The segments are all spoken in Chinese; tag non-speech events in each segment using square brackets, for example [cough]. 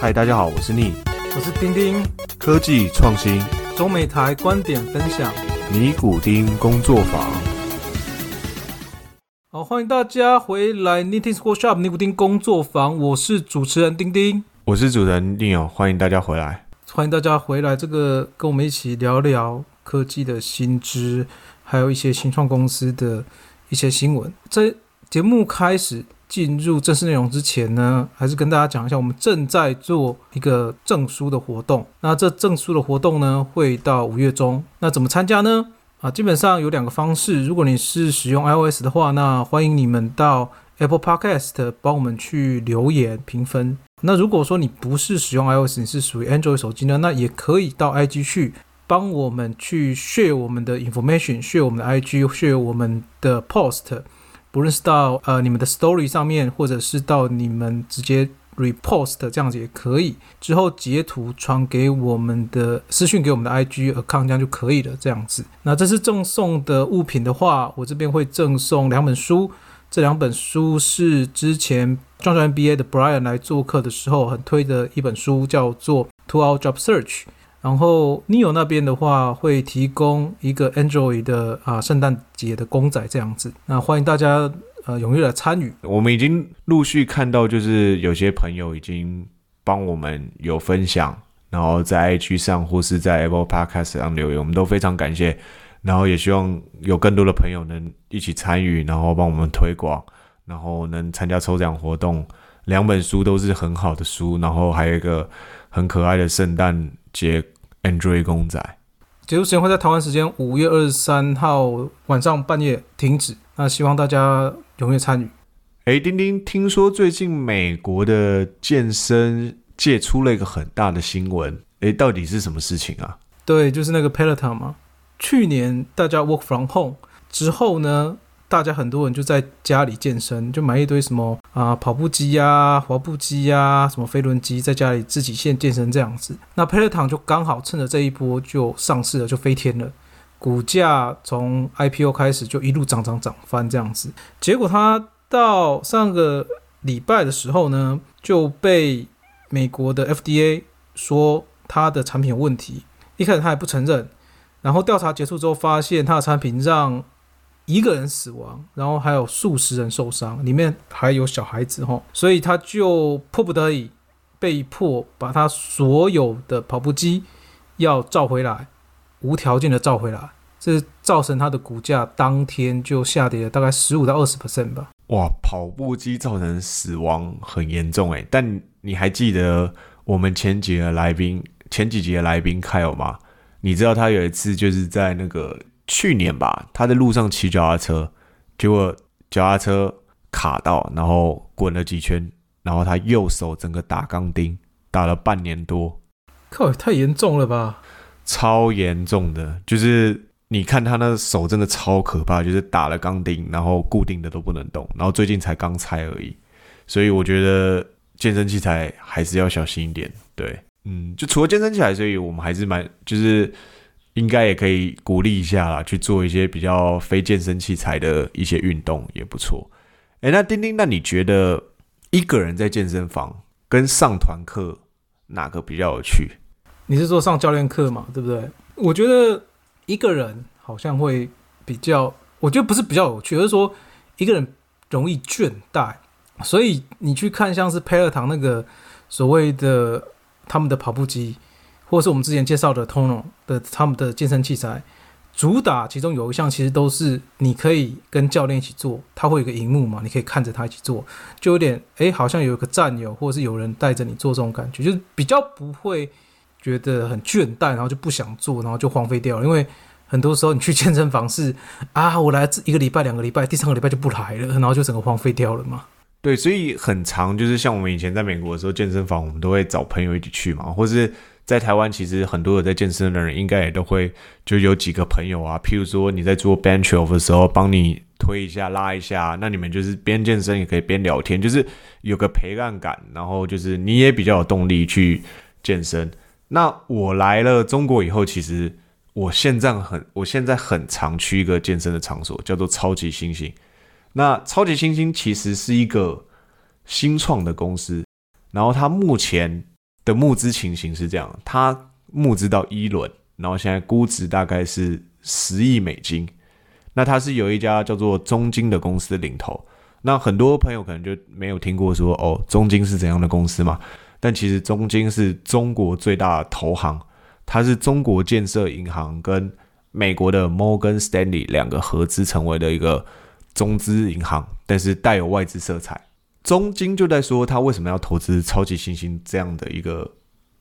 嗨，大家好，我是逆我是丁丁，科技创新中美台观点分享。尼古丁工作坊。好，欢迎大家回来 Knitting Workshop 尼古丁工作坊，我是主持人丁丁，我是主持人 Neil，欢迎大家回来。欢迎大家回来，这个跟我们一起聊聊科技的新知，还有一些新创公司的一些新闻。在节目开始进入正式内容之前呢，还是跟大家讲一下，我们正在做一个证书的活动。那这证书的活动呢，会到五月中。那怎么参加呢？啊，基本上有两个方式。如果你是使用 iOS 的话，那欢迎你们到 Apple Podcast 帮我们去留言评分。那如果说你不是使用 iOS，你是属于 Android 手机呢，那也可以到 IG 去帮我们去 share 我们的 information，share 我们的 IG，share 我们的 post，不论是到呃你们的 story 上面，或者是到你们直接 repost 这样子也可以。之后截图传给我们的私讯给我们的 IG account 这样就可以了。这样子，那这是赠送的物品的话，我这边会赠送两本书。这两本书是之前创创 NBA 的 Brian 来做客的时候很推的一本书，叫做《Two Hour Job Search》。然后 Neo 那边的话会提供一个 Android 的啊圣诞节的公仔这样子。那欢迎大家呃踊跃来参与。我们已经陆续看到，就是有些朋友已经帮我们有分享，然后在 IG 上或是在 Apple Podcast 上留言，我们都非常感谢。然后也希望有更多的朋友能一起参与，然后帮我们推广，然后能参加抽奖活动。两本书都是很好的书，然后还有一个很可爱的圣诞节 Android 公仔。结束时间会在台湾时间五月二十三号晚上半夜停止。那希望大家踊跃参与。哎，丁丁，听说最近美国的健身界出了一个很大的新闻，哎，到底是什么事情啊？对，就是那个 Peloton 嘛。去年大家 work from home 之后呢，大家很多人就在家里健身，就买一堆什么啊跑步机呀、滑步机呀、什么飞轮机，在家里自己现健身这样子。那 Peloton 就刚好趁着这一波就上市了，就飞天了，股价从 IPO 开始就一路涨涨涨翻这样子。结果它到上个礼拜的时候呢，就被美国的 FDA 说它的产品有问题，一开始他还不承认。然后调查结束之后，发现他的产品让一个人死亡，然后还有数十人受伤，里面还有小孩子哈，所以他就迫不得已，被迫把他所有的跑步机要召回来，无条件的召回来，这造成他的股价当天就下跌了大概十五到二十 percent 吧。哇，跑步机造成死亡很严重诶，但你还记得我们前几个来宾，前几集的来宾凯尔吗？你知道他有一次就是在那个去年吧，他在路上骑脚踏车，结果脚踏车卡到，然后滚了几圈，然后他右手整个打钢钉，打了半年多，靠，太严重了吧？超严重的，就是你看他那手真的超可怕，就是打了钢钉，然后固定的都不能动，然后最近才刚拆而已，所以我觉得健身器材还是要小心一点，对。嗯，就除了健身器材，所以我们还是蛮，就是应该也可以鼓励一下啦，去做一些比较非健身器材的一些运动也不错。哎，那丁丁，那你觉得一个人在健身房跟上团课哪个比较有趣？你是说上教练课嘛，对不对？我觉得一个人好像会比较，我觉得不是比较有趣，而是说一个人容易倦怠，所以你去看像是培乐堂那个所谓的。他们的跑步机，或是我们之前介绍的 Tono 的他们的健身器材，主打其中有一项其实都是你可以跟教练一起做，他会有个荧幕嘛，你可以看着他一起做，就有点哎，好像有一个战友或者是有人带着你做这种感觉，就是比较不会觉得很倦怠，然后就不想做，然后就荒废掉了。因为很多时候你去健身房是 [laughs] 啊，我来一个礼拜、两个礼拜，第三个礼拜就不来了，然后就整个荒废掉了嘛。对，所以很长，就是像我们以前在美国的时候，健身房我们都会找朋友一起去嘛，或是在台湾，其实很多有在健身的人，应该也都会就有几个朋友啊，譬如说你在做 bench off 的时候，帮你推一下、拉一下，那你们就是边健身也可以边聊天，就是有个陪伴感，然后就是你也比较有动力去健身。那我来了中国以后，其实我现在很，我现在很常去一个健身的场所，叫做超级星星。那超级星星其实是一个新创的公司，然后它目前的募资情形是这样，他募资到一轮，然后现在估值大概是十亿美金。那他是有一家叫做中金的公司领头。那很多朋友可能就没有听过说哦，中金是怎样的公司嘛？但其实中金是中国最大的投行，它是中国建设银行跟美国的 Morgan Stanley 两个合资成为的一个中资银行，但是带有外资色彩。中金就在说他为什么要投资超级新星这样的一个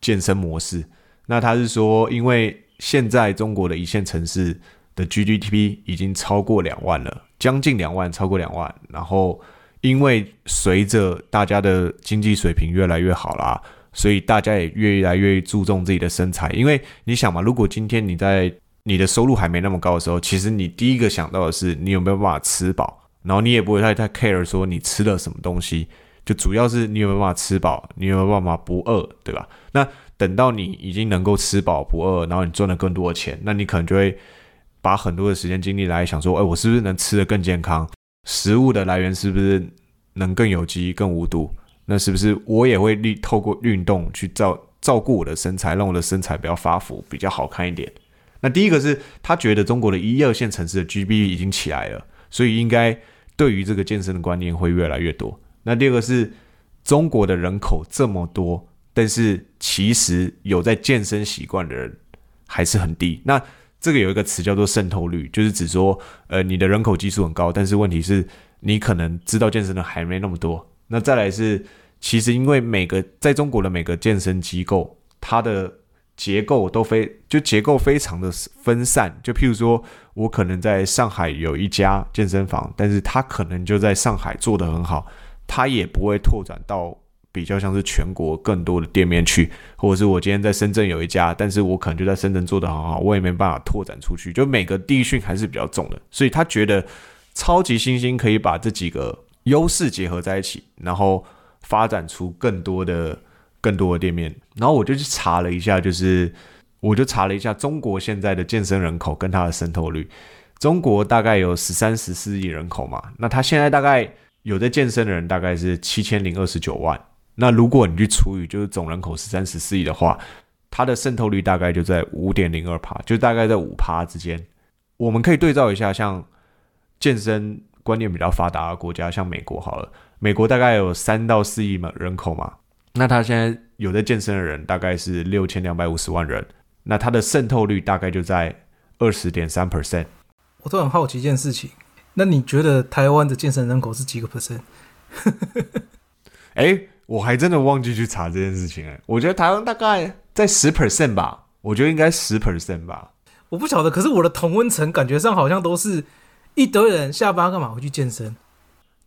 健身模式？那他是说，因为现在中国的一线城市的 GDP 已经超过两万了，将近两万，超过两万。然后因为随着大家的经济水平越来越好啦，所以大家也越来越注重自己的身材。因为你想嘛，如果今天你在你的收入还没那么高的时候，其实你第一个想到的是你有没有办法吃饱。然后你也不会太太 care 说你吃了什么东西，就主要是你有没有办法吃饱，你有没有办法不饿，对吧？那等到你已经能够吃饱不饿，然后你赚了更多的钱，那你可能就会把很多的时间精力来想说，哎，我是不是能吃得更健康？食物的来源是不是能更有机、更无毒？那是不是我也会利透过运动去照照顾我的身材，让我的身材不要发福，比较好看一点？那第一个是他觉得中国的一二线城市的 GB 已经起来了，所以应该。对于这个健身的观念会越来越多。那第二个是中国的人口这么多，但是其实有在健身习惯的人还是很低。那这个有一个词叫做渗透率，就是指说，呃，你的人口基数很高，但是问题是你可能知道健身的还没那么多。那再来是，其实因为每个在中国的每个健身机构，它的结构都非就结构非常的分散，就譬如说，我可能在上海有一家健身房，但是他可能就在上海做得很好，他也不会拓展到比较像是全国更多的店面去，或者是我今天在深圳有一家，但是我可能就在深圳做得很好，我也没办法拓展出去，就每个地训还是比较重的，所以他觉得超级新星可以把这几个优势结合在一起，然后发展出更多的。更多的店面，然后我就去查了一下，就是我就查了一下中国现在的健身人口跟它的渗透率。中国大概有十三十四亿人口嘛，那它现在大概有在健身的人大概是七千零二十九万。那如果你去除以就是总人口十三十四亿的话，它的渗透率大概就在五点零二帕，就大概在五帕之间。我们可以对照一下，像健身观念比较发达的国家，像美国好了，美国大概有三到四亿嘛人口嘛。那他现在有在健身的人大概是六千两百五十万人，那他的渗透率大概就在二十点三 percent。我都很好奇一件事情，那你觉得台湾的健身人口是几个 percent？哎，我还真的忘记去查这件事情哎，我觉得台湾大概在十 percent 吧，我觉得应该十 percent 吧。我不晓得，可是我的同温层感觉上好像都是一堆人下班干嘛会去健身。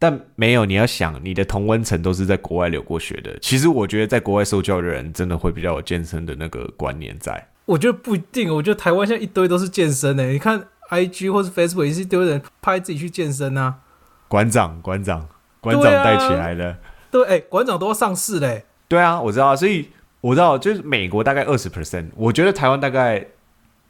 但没有，你要想，你的同温层都是在国外留过学的。其实我觉得，在国外受教的人，真的会比较有健身的那个观念在。我觉得不一定，我觉得台湾现在一堆都是健身的。你看，IG 或是 Facebook 也是一堆人拍自己去健身啊。馆长，馆长，馆长带起来的。对，哎，馆长都要上市嘞。对啊，我知道，所以我知道，就是美国大概二十 percent，我觉得台湾大概。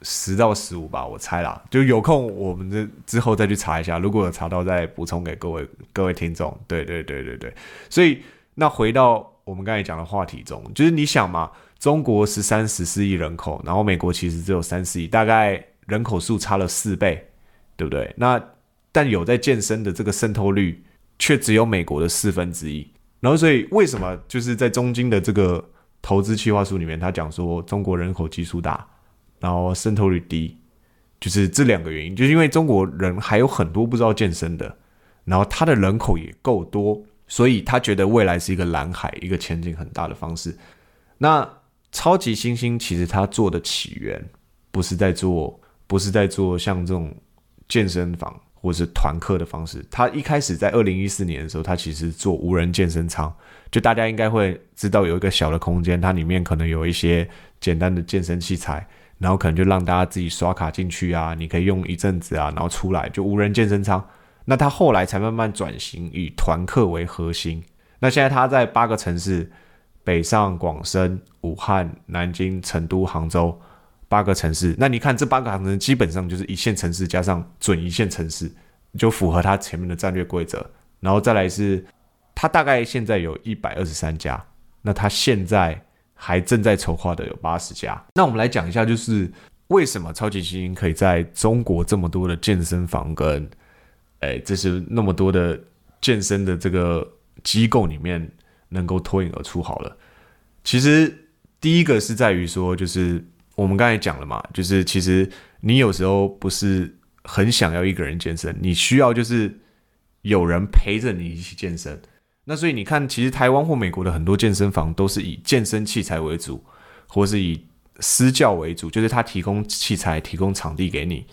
十到十五吧，我猜啦。就有空，我们这之后再去查一下。如果有查到，再补充给各位各位听众。对对对对对。所以，那回到我们刚才讲的话题中，就是你想嘛，中国十三十四亿人口，然后美国其实只有三四亿，大概人口数差了四倍，对不对？那但有在健身的这个渗透率，却只有美国的四分之一。然后，所以为什么就是在中金的这个投资计划书里面，他讲说中国人口基数大？然后渗透率低，就是这两个原因，就是因为中国人还有很多不知道健身的，然后他的人口也够多，所以他觉得未来是一个蓝海，一个前景很大的方式。那超级新星其实他做的起源不是在做，不是在做像这种健身房或是团课的方式，他一开始在二零一四年的时候，他其实做无人健身舱，就大家应该会知道有一个小的空间，它里面可能有一些简单的健身器材。然后可能就让大家自己刷卡进去啊，你可以用一阵子啊，然后出来就无人健身舱。那他后来才慢慢转型以团课为核心。那现在他在八个城市，北上广深、武汉、南京、成都、杭州八个城市。那你看这八个城市基本上就是一线城市加上准一线城市，就符合他前面的战略规则。然后再来是，他大概现在有一百二十三家。那他现在。还正在筹划的有八十家。那我们来讲一下，就是为什么超级星星可以在中国这么多的健身房跟，哎，这是那么多的健身的这个机构里面能够脱颖而出？好了，其实第一个是在于说，就是我们刚才讲了嘛，就是其实你有时候不是很想要一个人健身，你需要就是有人陪着你一起健身。那所以你看，其实台湾或美国的很多健身房都是以健身器材为主，或是以私教为主，就是他提供器材、提供场地给你，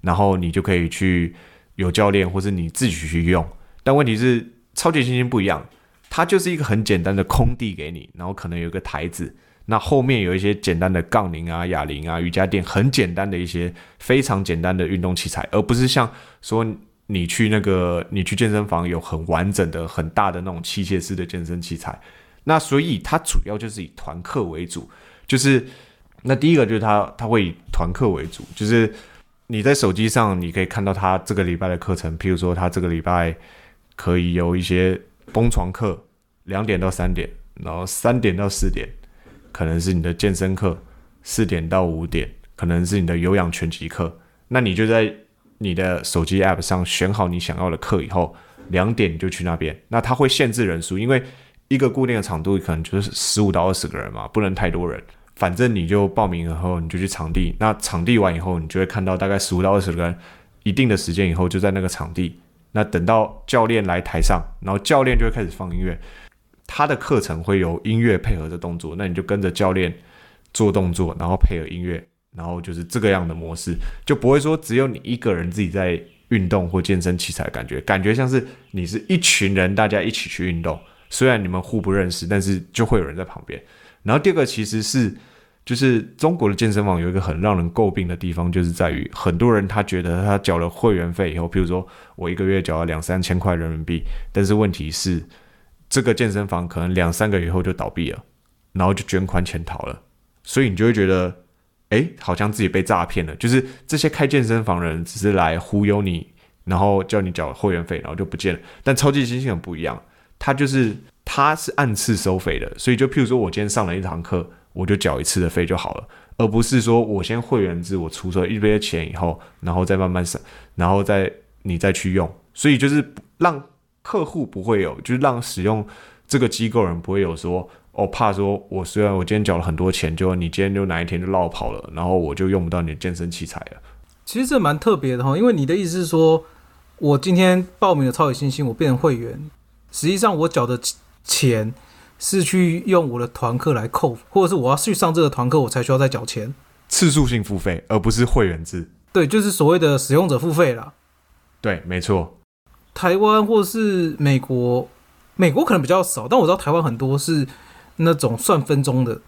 然后你就可以去有教练，或是你自己去用。但问题是，超级星星不一样，它就是一个很简单的空地给你，然后可能有个台子，那后面有一些简单的杠铃啊、哑铃啊、瑜伽垫，很简单的一些非常简单的运动器材，而不是像说。你去那个，你去健身房有很完整的、很大的那种器械式的健身器材，那所以它主要就是以团课为主，就是那第一个就是它它会以团课为主，就是你在手机上你可以看到它这个礼拜的课程，譬如说它这个礼拜可以有一些崩床课，两点到三点，然后三点到四点可能是你的健身课，四点到五点可能是你的有氧拳击课，那你就在。你的手机 App 上选好你想要的课以后，两点你就去那边。那它会限制人数，因为一个固定的长度可能就是十五到二十个人嘛，不能太多人。反正你就报名以后，你就去场地。那场地完以后，你就会看到大概十五到二十个人，一定的时间以后就在那个场地。那等到教练来台上，然后教练就会开始放音乐。他的课程会有音乐配合的动作，那你就跟着教练做动作，然后配合音乐。然后就是这个样的模式，就不会说只有你一个人自己在运动或健身器材，感觉感觉像是你是一群人，大家一起去运动。虽然你们互不认识，但是就会有人在旁边。然后第二个其实是，就是中国的健身房有一个很让人诟病的地方，就是在于很多人他觉得他缴了会员费以后，譬如说我一个月缴了两三千块人民币，但是问题是这个健身房可能两三个月以后就倒闭了，然后就卷款潜逃了，所以你就会觉得。哎，好像自己被诈骗了。就是这些开健身房的人只是来忽悠你，然后叫你缴会员费，然后就不见了。但超级星星很不一样，他就是他是按次收费的，所以就譬如说我今天上了一堂课，我就缴一次的费就好了，而不是说我先会员制，我出了一堆钱以后，然后再慢慢省，然后再你再去用。所以就是让客户不会有，就是让使用这个机构人不会有说。我怕说，我虽然我今天缴了很多钱，就你今天就哪一天就落跑了，然后我就用不到你的健身器材了。其实这蛮特别的哈，因为你的意思是说，我今天报名了超级星星，我变成会员，实际上我缴的钱是去用我的团课来扣，或者是我要去上这个团课，我才需要再缴钱。次数性付费，而不是会员制。对，就是所谓的使用者付费啦。对，没错。台湾或是美国，美国可能比较少，但我知道台湾很多是。那种算分钟的，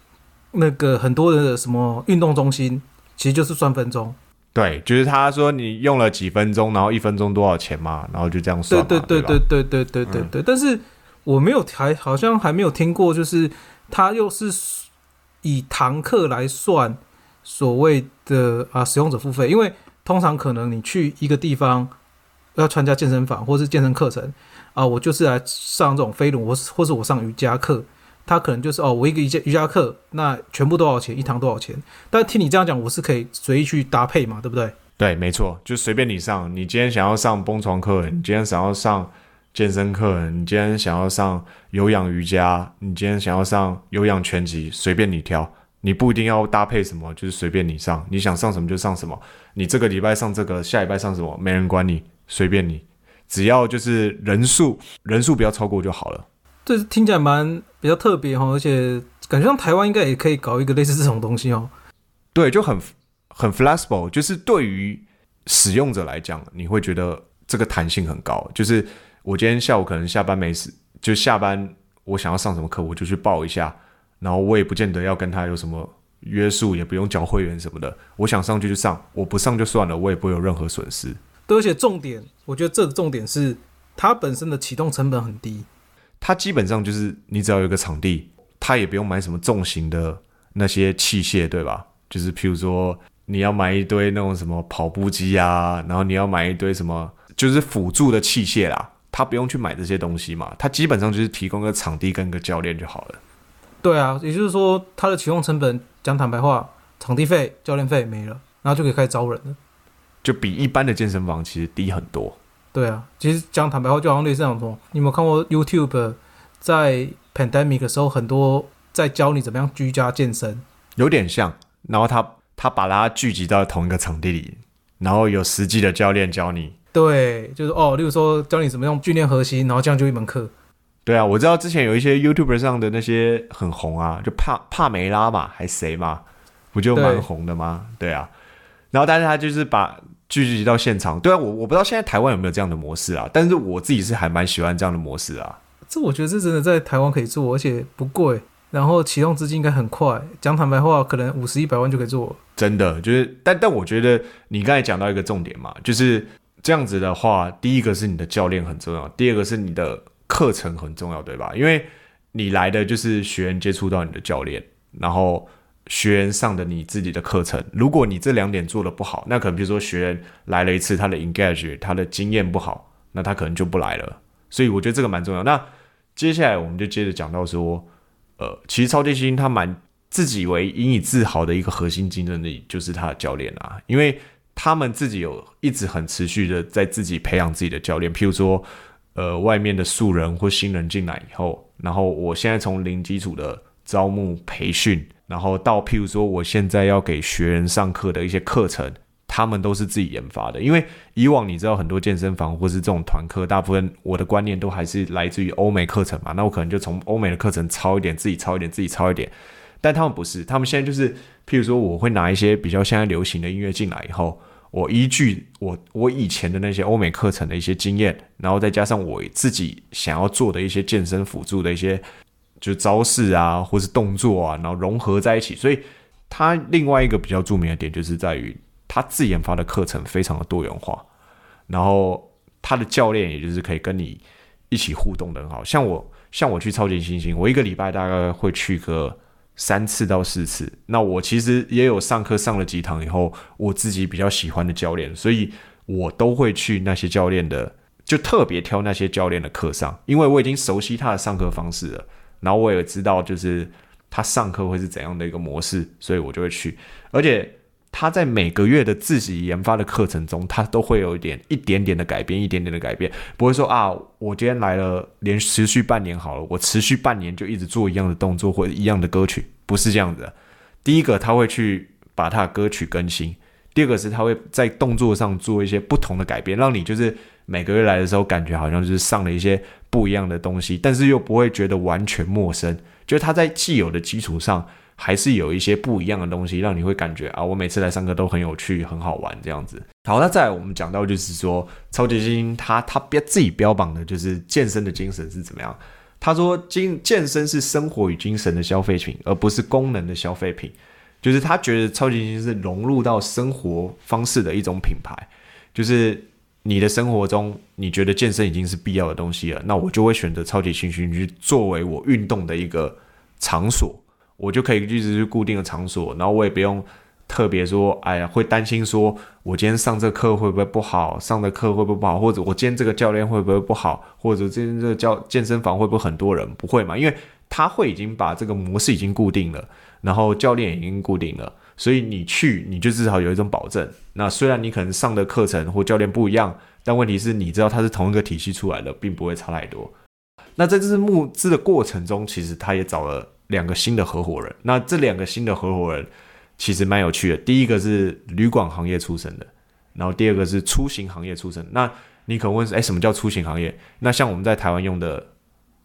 那个很多的什么运动中心，其实就是算分钟。对，就是他说你用了几分钟，然后一分钟多少钱嘛，然后就这样算。对对对对对对对对对。但是我没有还好像还没有听过，就是他又是以堂课来算所谓的啊使用者付费，因为通常可能你去一个地方要参加健身房或是健身课程啊，我就是来上这种飞轮，或是或是我上瑜伽课。他可能就是哦，我一个瑜伽瑜伽课，那全部多少钱？一堂多少钱？但听你这样讲，我是可以随意去搭配嘛，对不对？对，没错，就随便你上。你今天想要上蹦床课，你今天想要上健身课，你今天想要上有氧瑜伽，你今天想要上有氧拳击，随便你挑。你不一定要搭配什么，就是随便你上。你想上什么就上什么。你这个礼拜上这个，下礼拜上什么，没人管你，随便你。只要就是人数人数不要超过就好了。这听起来蛮比较特别哈，而且感觉像台湾应该也可以搞一个类似这种东西哦。对，就很很 flexible，就是对于使用者来讲，你会觉得这个弹性很高。就是我今天下午可能下班没事，就下班我想要上什么课，我就去报一下，然后我也不见得要跟他有什么约束，也不用交会员什么的。我想上就去上，我不上就算了，我也不会有任何损失。对，而且重点，我觉得这个重点是它本身的启动成本很低。它基本上就是你只要有一个场地，它也不用买什么重型的那些器械，对吧？就是譬如说你要买一堆那种什么跑步机啊，然后你要买一堆什么就是辅助的器械啦，他不用去买这些东西嘛，他基本上就是提供个场地跟个教练就好了。对啊，也就是说，他的启用成本，讲坦白话，场地费、教练费没了，然后就可以开始招人了。就比一般的健身房其实低很多。对啊，其实讲坦白话，就好像类似那种，你有没有看过 YouTube 在 pandemic 的时候，很多在教你怎么样居家健身，有点像。然后他他把它聚集到同一个场地里，然后有实际的教练教你。对，就是哦，例如说教你怎么样训练核心，然后这样就一门课。对啊，我知道之前有一些 YouTube 上的那些很红啊，就帕帕梅拉嘛，还谁嘛，不就蛮红的吗？对啊，然后但是他就是把聚集到现场。对啊，我我不知道现在台湾有没有这样的模式啊，但是我自己是还蛮喜欢这样的模式啊。这我觉得这真的在台湾可以做，而且不贵，然后启动资金应该很快。讲坦白话，可能五十一百万就可以做。真的就是，但但我觉得你刚才讲到一个重点嘛，就是这样子的话，第一个是你的教练很重要，第二个是你的。课程很重要，对吧？因为你来的就是学员接触到你的教练，然后学员上的你自己的课程。如果你这两点做的不好，那可能比如说学员来了一次，他的 engage，他的经验不好，那他可能就不来了。所以我觉得这个蛮重要。那接下来我们就接着讲到说，呃，其实超级星他蛮自己为引以自豪的一个核心竞争力就是他的教练啊，因为他们自己有一直很持续的在自己培养自己的教练，譬如说。呃，外面的素人或新人进来以后，然后我现在从零基础的招募培训，然后到譬如说我现在要给学员上课的一些课程，他们都是自己研发的。因为以往你知道很多健身房或是这种团课，大部分我的观念都还是来自于欧美课程嘛，那我可能就从欧美的课程抄一点，自己抄一点，自己抄一点。但他们不是，他们现在就是譬如说我会拿一些比较现在流行的音乐进来以后。我依据我我以前的那些欧美课程的一些经验，然后再加上我自己想要做的一些健身辅助的一些就招式啊，或是动作啊，然后融合在一起。所以他另外一个比较著名的点就是在于他自研发的课程非常的多元化，然后他的教练也就是可以跟你一起互动的很好。像我像我去超级星星，我一个礼拜大概会去个。三次到四次，那我其实也有上课上了几堂以后，我自己比较喜欢的教练，所以我都会去那些教练的，就特别挑那些教练的课上，因为我已经熟悉他的上课方式了，然后我也知道就是他上课会是怎样的一个模式，所以我就会去，而且。他在每个月的自己研发的课程中，他都会有一点一点点的改变，一点点的改变，不会说啊，我今天来了，连持续半年好了，我持续半年就一直做一样的动作或者一样的歌曲，不是这样子。第一个，他会去把他的歌曲更新；第二个是他会在动作上做一些不同的改变，让你就是每个月来的时候，感觉好像就是上了一些不一样的东西，但是又不会觉得完全陌生，就是他在既有的基础上。还是有一些不一样的东西，让你会感觉啊，我每次来上课都很有趣、很好玩这样子。好，那再来我们讲到就是说，超级精英他他标自己标榜的就是健身的精神是怎么样？他说，健健身是生活与精神的消费品，而不是功能的消费品。就是他觉得超级精英是融入到生活方式的一种品牌。就是你的生活中，你觉得健身已经是必要的东西了，那我就会选择超级星星去作为我运动的一个场所。我就可以一直去固定的场所，然后我也不用特别说，哎呀，会担心说我今天上这课会不会不好，上的课会不会不好，或者我今天这个教练会不会不好，或者今天这个教健身房会不会很多人？不会嘛，因为他会已经把这个模式已经固定了，然后教练已经固定了，所以你去你就至少有一种保证。那虽然你可能上的课程或教练不一样，但问题是你知道他是同一个体系出来的，并不会差太多。那在这次募资的过程中，其实他也找了。两个新的合伙人，那这两个新的合伙人其实蛮有趣的。第一个是旅馆行业出身的，然后第二个是出行行业出身。那你可能问，哎，什么叫出行行业？那像我们在台湾用的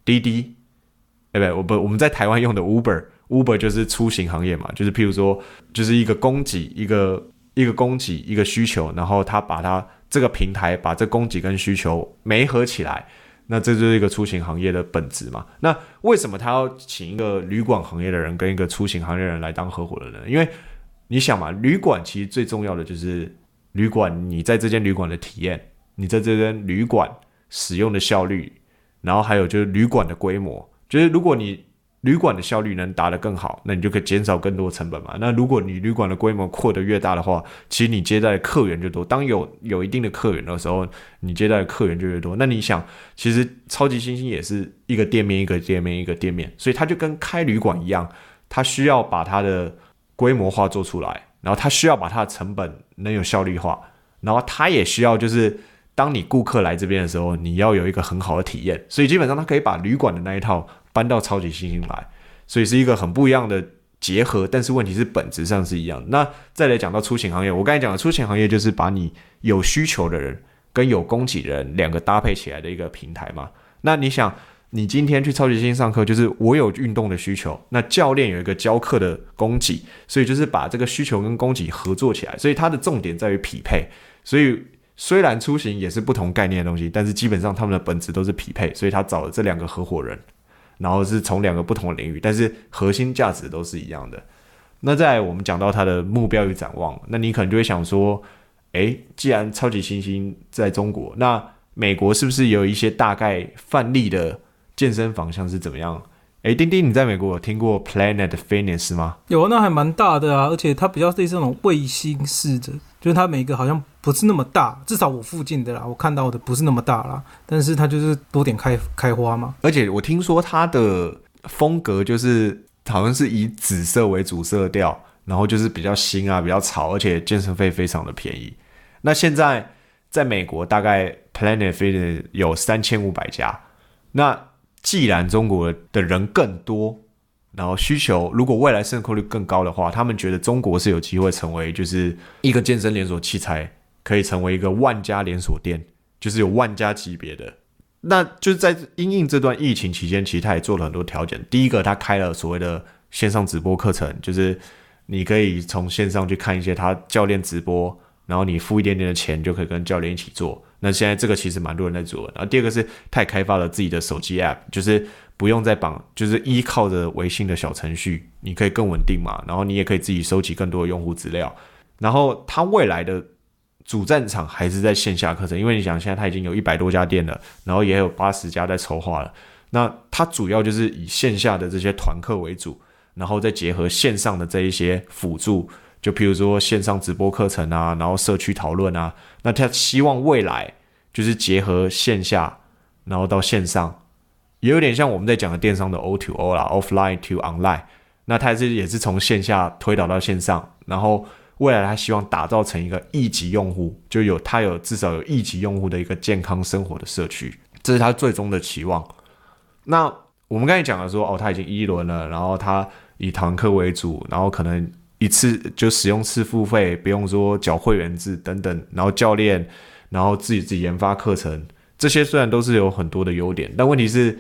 滴滴，哎不，我不，我们在台湾用的 Uber Uber 就是出行行业嘛，就是譬如说，就是一个供给，一个一个供给，一个需求，然后他把它这个平台把这供给跟需求媒合起来。那这就是一个出行行业的本质嘛？那为什么他要请一个旅馆行业的人跟一个出行行业的人来当合伙人呢？因为你想嘛，旅馆其实最重要的就是旅馆，你在这间旅馆的体验，你在这间旅馆使用的效率，然后还有就是旅馆的规模。就是如果你旅馆的效率能达得更好，那你就可以减少更多成本嘛。那如果你旅馆的规模扩得越大的话，其实你接待的客源就多。当有有一定的客源的时候，你接待的客源就越多。那你想，其实超级星星也是一个店面一个店面一个店面，所以它就跟开旅馆一样，它需要把它的规模化做出来，然后它需要把它的成本能有效率化，然后它也需要就是当你顾客来这边的时候，你要有一个很好的体验。所以基本上它可以把旅馆的那一套。搬到超级星星来，所以是一个很不一样的结合。但是问题是本质上是一样。那再来讲到出行行业，我刚才讲的出行行业就是把你有需求的人跟有供给人两个搭配起来的一个平台嘛。那你想，你今天去超级星星上课，就是我有运动的需求，那教练有一个教课的供给，所以就是把这个需求跟供给合作起来。所以它的重点在于匹配。所以虽然出行也是不同概念的东西，但是基本上他们的本质都是匹配。所以他找了这两个合伙人。然后是从两个不同的领域，但是核心价值都是一样的。那在我们讲到它的目标与展望，那你可能就会想说，诶，既然超级星星在中国，那美国是不是有一些大概范例的健身房像是怎么样？诶，丁丁，你在美国有听过 Planet Fitness 吗？有啊，那还蛮大的啊，而且它比较类似那种卫星式的，就是它每个好像不是那么大，至少我附近的啦，我看到的不是那么大啦，但是它就是多点开开花嘛。而且我听说它的风格就是好像是以紫色为主色调，然后就是比较新啊，比较潮，而且健身费非常的便宜。那现在在美国大概 Planet Fitness 有三千五百家，那。既然中国的人更多，然后需求如果未来渗透率更高的话，他们觉得中国是有机会成为就是一个健身连锁器材，可以成为一个万家连锁店，就是有万家级别的。那就是在因应这段疫情期间，其实他也做了很多调整。第一个，他开了所谓的线上直播课程，就是你可以从线上去看一些他教练直播，然后你付一点点的钱就可以跟教练一起做。那现在这个其实蛮多人在做。然后第二个是，他也开发了自己的手机 App，就是不用再绑，就是依靠着微信的小程序，你可以更稳定嘛。然后你也可以自己收集更多的用户资料。然后它未来的主战场还是在线下课程，因为你想现在他已经有一百多家店了，然后也有八十家在筹划了。那它主要就是以线下的这些团课为主，然后再结合线上的这一些辅助。就譬如说线上直播课程啊，然后社区讨论啊，那他希望未来就是结合线下，然后到线上，也有点像我们在讲的电商的 O to O 啦，Offline to Online。那他是也是从线下推导到线上，然后未来他希望打造成一个亿级用户，就有他有至少有一级用户的一个健康生活的社区，这是他最终的期望。那我们刚才讲了说，哦，他已经一轮了，然后他以团课为主，然后可能。一次就使用次付费，不用说缴会员制等等，然后教练，然后自己自己研发课程，这些虽然都是有很多的优点，但问题是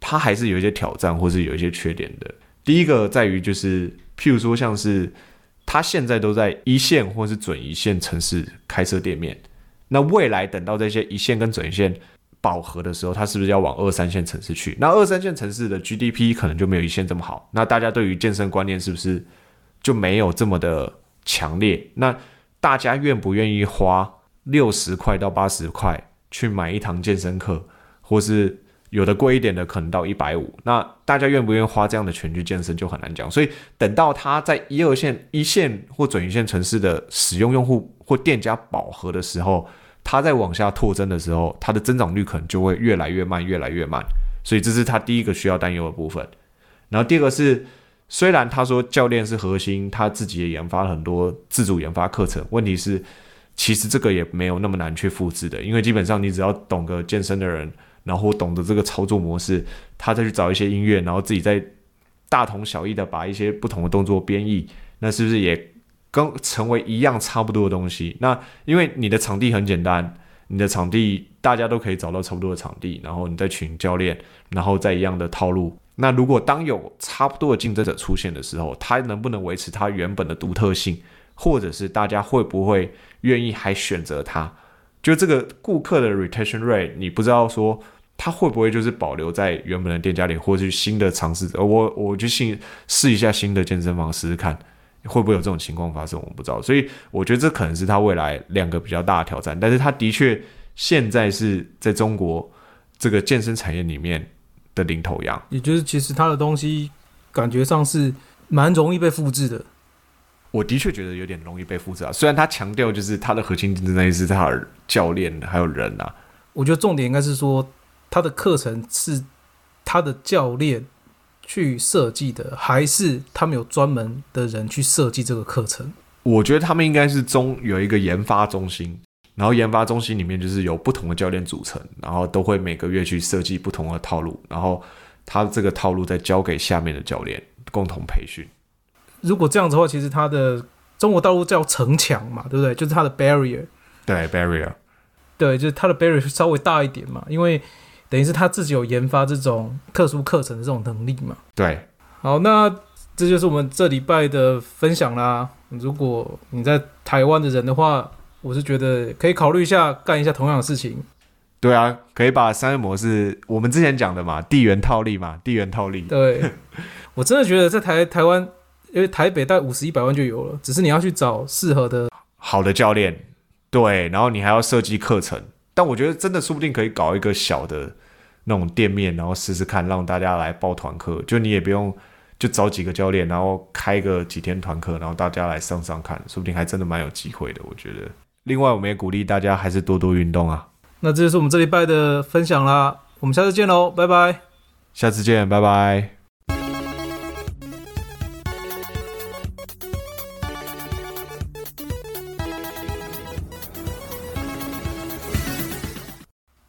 它还是有一些挑战，或是有一些缺点的。第一个在于就是，譬如说像是它现在都在一线或是准一线城市开设店面，那未来等到这些一线跟准一线饱和的时候，它是不是要往二三线城市去？那二三线城市的 GDP 可能就没有一线这么好，那大家对于健身观念是不是？就没有这么的强烈。那大家愿不愿意花六十块到八十块去买一堂健身课，或是有的贵一点的可能到一百五？那大家愿不愿意花这样的钱去健身就很难讲。所以等到他在一二线、一线或准一线城市的使用用户或店家饱和的时候，他在往下拓增的时候，它的增长率可能就会越来越慢，越来越慢。所以这是他第一个需要担忧的部分。然后第二个是。虽然他说教练是核心，他自己也研发了很多自主研发课程。问题是，其实这个也没有那么难去复制的，因为基本上你只要懂个健身的人，然后懂得这个操作模式，他再去找一些音乐，然后自己再大同小异的把一些不同的动作编译，那是不是也跟成为一样差不多的东西？那因为你的场地很简单，你的场地大家都可以找到差不多的场地，然后你再请教练，然后再一样的套路。那如果当有差不多的竞争者出现的时候，它能不能维持它原本的独特性，或者是大家会不会愿意还选择它？就这个顾客的 retention rate，你不知道说他会不会就是保留在原本的店家里，或是新的尝试者？我我就新试一下新的健身房试试看，会不会有这种情况发生？我不知道，所以我觉得这可能是他未来两个比较大的挑战。但是他的确现在是在中国这个健身产业里面。的领头羊。也就是其实他的东西感觉上是蛮容易被复制的。我的确觉得有点容易被复制啊。虽然他强调就是他的核心竞争力是他的教练还有人啊，我觉得重点应该是说他的课程是他的教练去设计的，还是他们有专门的人去设计这个课程？我觉得他们应该是中有一个研发中心，然后研发中心里面就是由不同的教练组成，然后都会每个月去设计不同的套路，然后他这个套路再交给下面的教练共同培训。如果这样子的话，其实他的中国大陆叫城墙嘛，对不对？就是他的 barrier，对 barrier，对，就是他的 barrier 稍微大一点嘛，因为等于是他自己有研发这种特殊课程的这种能力嘛。对，好，那这就是我们这礼拜的分享啦。如果你在台湾的人的话，我是觉得可以考虑一下干一下同样的事情。对啊，可以把商业模式我们之前讲的嘛，地缘套利嘛，地缘套利。对，我真的觉得在台台湾，因为台北带五十一百万就有了，只是你要去找适合的。好的教练，对，然后你还要设计课程，但我觉得真的说不定可以搞一个小的那种店面，然后试试看，让大家来报团课，就你也不用就找几个教练，然后开个几天团课，然后大家来上上看，说不定还真的蛮有机会的。我觉得，另外我们也鼓励大家还是多多运动啊。那这就是我们这礼拜的分享啦，我们下次见喽，拜拜。下次见，拜拜。